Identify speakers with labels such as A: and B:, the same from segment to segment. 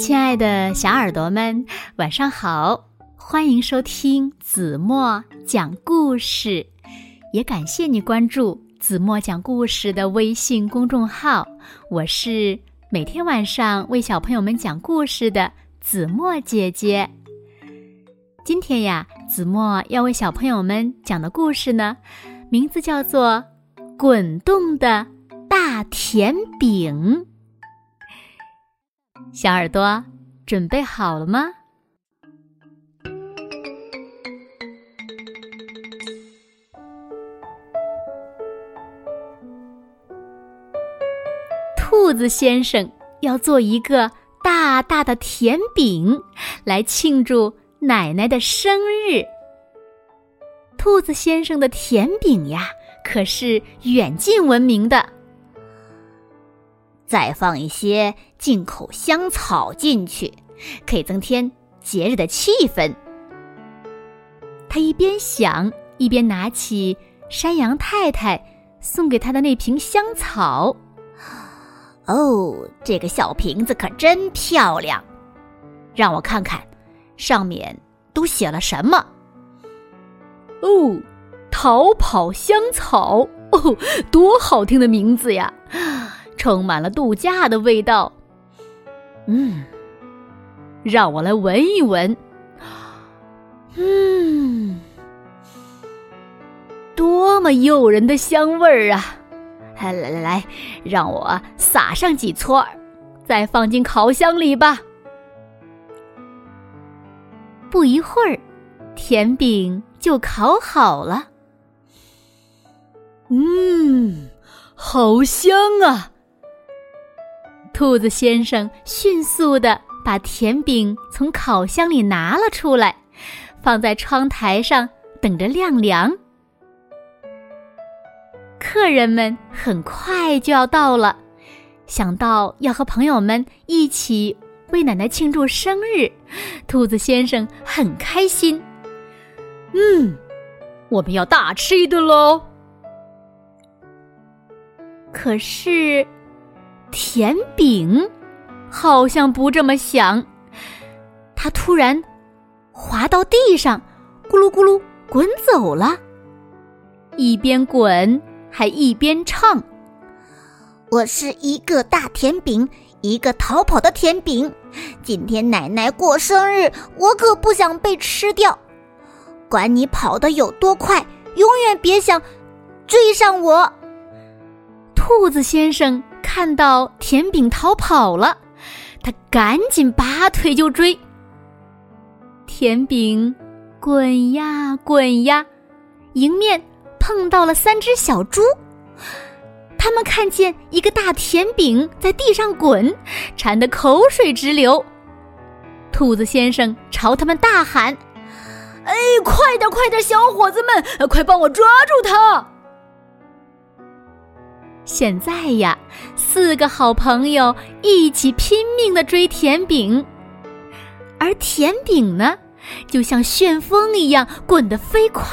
A: 亲爱的小耳朵们，晚上好！欢迎收听子墨讲故事，也感谢你关注子墨讲故事的微信公众号。我是每天晚上为小朋友们讲故事的子墨姐姐。今天呀，子墨要为小朋友们讲的故事呢，名字叫做《滚动的大甜饼》。小耳朵准备好了吗？兔子先生要做一个大大的甜饼来庆祝奶奶的生日。兔子先生的甜饼呀，可是远近闻名的。
B: 再放一些进口香草进去，可以增添节日的气氛。
A: 他一边想，一边拿起山羊太太送给他的那瓶香草。
B: 哦，这个小瓶子可真漂亮！让我看看，上面都写了什么？
A: 哦，逃跑香草！哦，多好听的名字呀！充满了度假的味道。嗯，让我来闻一闻。嗯，多么诱人的香味儿啊！来来来，让我撒上几撮儿，再放进烤箱里吧。不一会儿，甜饼就烤好了。嗯，好香啊！兔子先生迅速的把甜饼从烤箱里拿了出来，放在窗台上等着晾凉。客人们很快就要到了，想到要和朋友们一起为奶奶庆祝生日，兔子先生很开心。嗯，我们要大吃一顿喽！可是。甜饼好像不这么想，它突然滑到地上，咕噜咕噜滚走了，一边滚还一边唱：“
B: 我是一个大甜饼，一个逃跑的甜饼。今天奶奶过生日，我可不想被吃掉。管你跑得有多快，永远别想追上我。”
A: 兔子先生。看到甜饼逃跑了，他赶紧拔腿就追。甜饼滚呀滚呀，迎面碰到了三只小猪。他们看见一个大甜饼在地上滚，馋得口水直流。兔子先生朝他们大喊：“哎，快点快点，小伙子们，快帮我抓住他！”现在呀，四个好朋友一起拼命的追甜饼，而甜饼呢，就像旋风一样滚得飞快，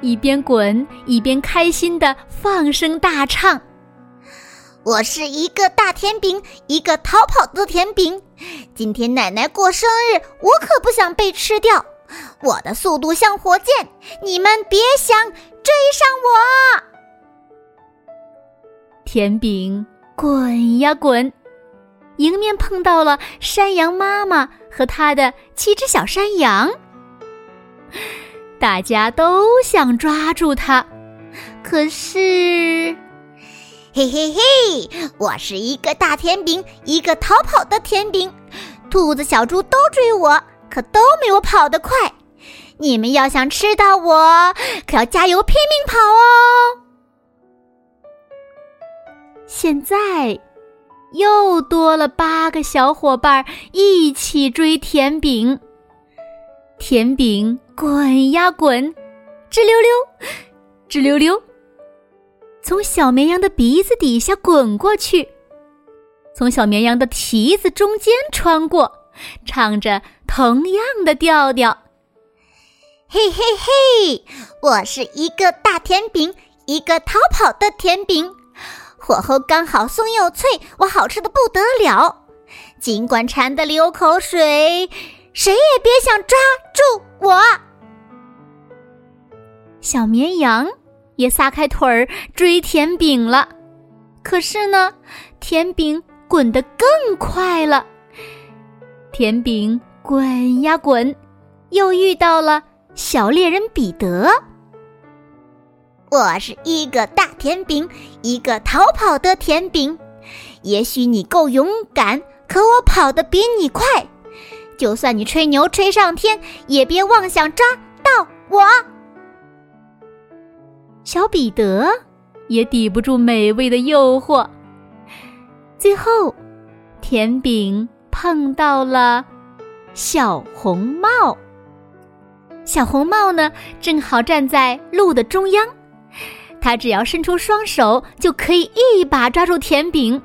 A: 一边滚一边开心的放声大唱：“
B: 我是一个大甜饼，一个逃跑的甜饼。今天奶奶过生日，我可不想被吃掉。我的速度像火箭，你们别想追上我。”
A: 甜饼滚呀滚，迎面碰到了山羊妈妈和她的七只小山羊。大家都想抓住它，可是，
B: 嘿嘿嘿，我是一个大甜饼，一个逃跑的甜饼。兔子、小猪都追我，可都没有跑得快。你们要想吃到我，可要加油拼命跑哦！
A: 现在，又多了八个小伙伴一起追甜饼。甜饼滚呀滚，直溜溜，直溜溜，从小绵羊的鼻子底下滚过去，从小绵羊的蹄子中间穿过，唱着同样的调调。
B: 嘿嘿嘿，我是一个大甜饼，一个逃跑的甜饼。火候刚好，松又脆，我好吃的不得了。尽管馋得流口水，谁也别想抓住我。
A: 小绵羊也撒开腿儿追甜饼了，可是呢，甜饼滚得更快了。甜饼滚呀滚，又遇到了小猎人彼得。
B: 我是一个大甜饼，一个逃跑的甜饼。也许你够勇敢，可我跑得比你快。就算你吹牛吹上天，也别妄想抓到我。
A: 小彼得也抵不住美味的诱惑，最后，甜饼碰到了小红帽。小红帽呢，正好站在路的中央。他只要伸出双手，就可以一把抓住甜饼。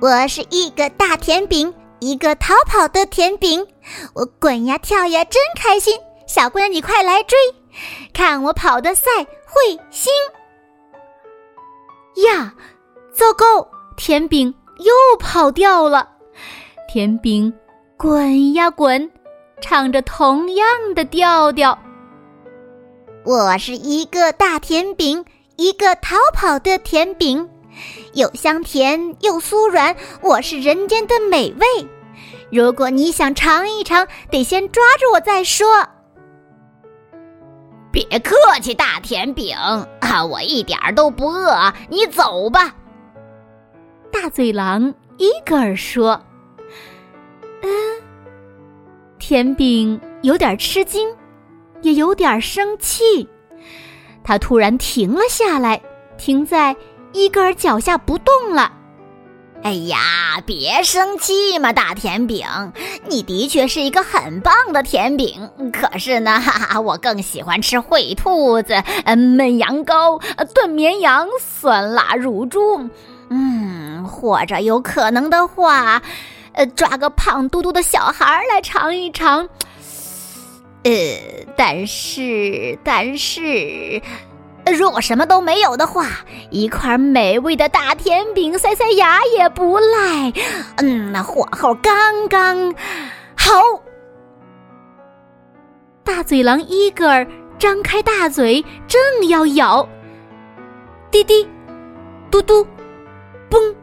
B: 我是一个大甜饼，一个逃跑的甜饼。我滚呀跳呀，真开心。小姑娘，你快来追，看我跑的赛彗星！
A: 呀，糟糕，甜饼又跑掉了。甜饼滚呀滚，唱着同样的调调。
B: 我是一个大甜饼，一个逃跑的甜饼，又香甜又酥软，我是人间的美味。如果你想尝一尝，得先抓住我再说。
C: 别客气，大甜饼啊，我一点都不饿，你走吧。
A: 大嘴狼伊格尔说：“嗯。”甜饼有点吃惊。也有点生气，他突然停了下来，停在伊格尔脚下不动了。
C: 哎呀，别生气嘛，大甜饼，你的确是一个很棒的甜饼。可是呢，哈哈，我更喜欢吃灰兔子、焖羊羔、炖绵羊、酸辣乳猪。嗯，或者有可能的话，呃，抓个胖嘟嘟的小孩来尝一尝。呃，但是，但是，如果什么都没有的话，一块美味的大甜饼塞塞牙也不赖。嗯，那火候刚刚好。
A: 大嘴狼伊格尔张开大嘴，正要咬，滴滴，嘟嘟，嘣！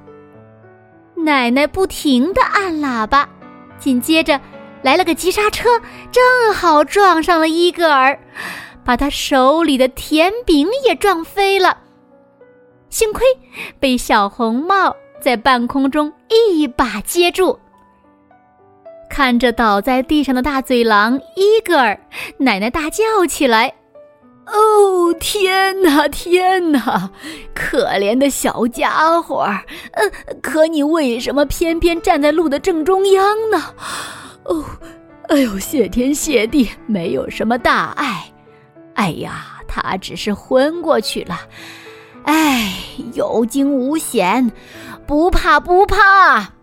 A: 奶奶不停的按喇叭，紧接着。来了个急刹车，正好撞上了伊戈尔，把他手里的甜饼也撞飞了。幸亏被小红帽在半空中一把接住。看着倒在地上的大嘴狼伊戈尔，奶奶大叫起来：“哦，天哪，天哪！可怜的小家伙！呃，可你为什么偏偏站在路的正中央呢？”哦，哎呦，谢天谢地，没有什么大碍。哎呀，他只是昏过去了。哎，有惊无险，不怕不怕。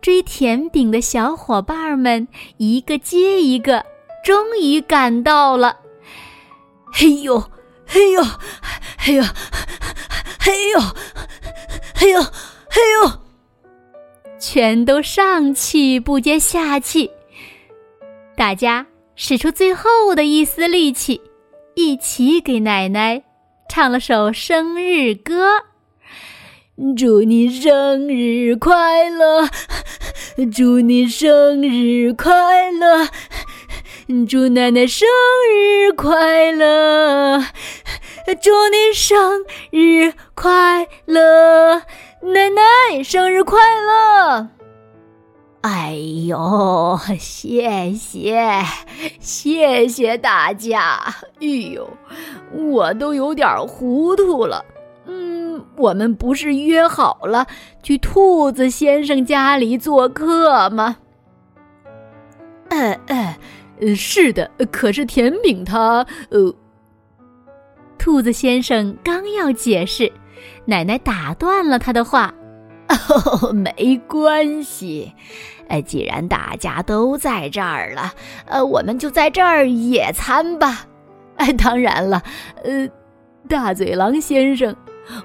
A: 追甜饼的小伙伴们一个接一个，终于赶到了。嘿呦，嘿呦，嘿呦，嘿呦，嘿呦，嘿呦。全都上气不接下气，大家使出最后的一丝力气，一起给奶奶唱了首生日歌：“祝你生日快乐，祝你生日快乐，祝奶奶生日快乐，祝你生日快乐。”奶奶，生日快乐！哎呦，谢谢，谢谢大家！哎呦，我都有点糊涂了。嗯，我们不是约好了去兔子先生家里做客吗？呃呃，是的。可是甜饼他……呃，兔子先生刚要解释。奶奶打断了他的话：“哦，没关系，呃，既然大家都在这儿了，呃，我们就在这儿野餐吧。哎，当然了，呃，大嘴狼先生，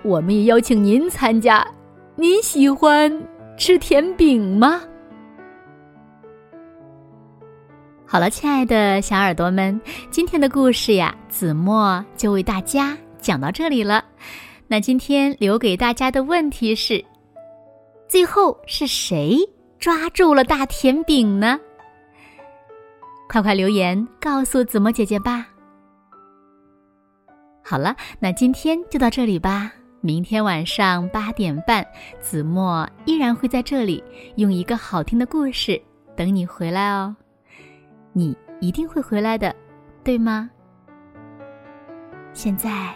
A: 我们也邀请您参加，您喜欢吃甜饼吗？好了，亲爱的小耳朵们，今天的故事呀，子墨就为大家讲到这里了。那今天留给大家的问题是：最后是谁抓住了大甜饼呢？快快留言告诉子墨姐姐吧。好了，那今天就到这里吧。明天晚上八点半，子墨依然会在这里用一个好听的故事等你回来哦。你一定会回来的，对吗？现在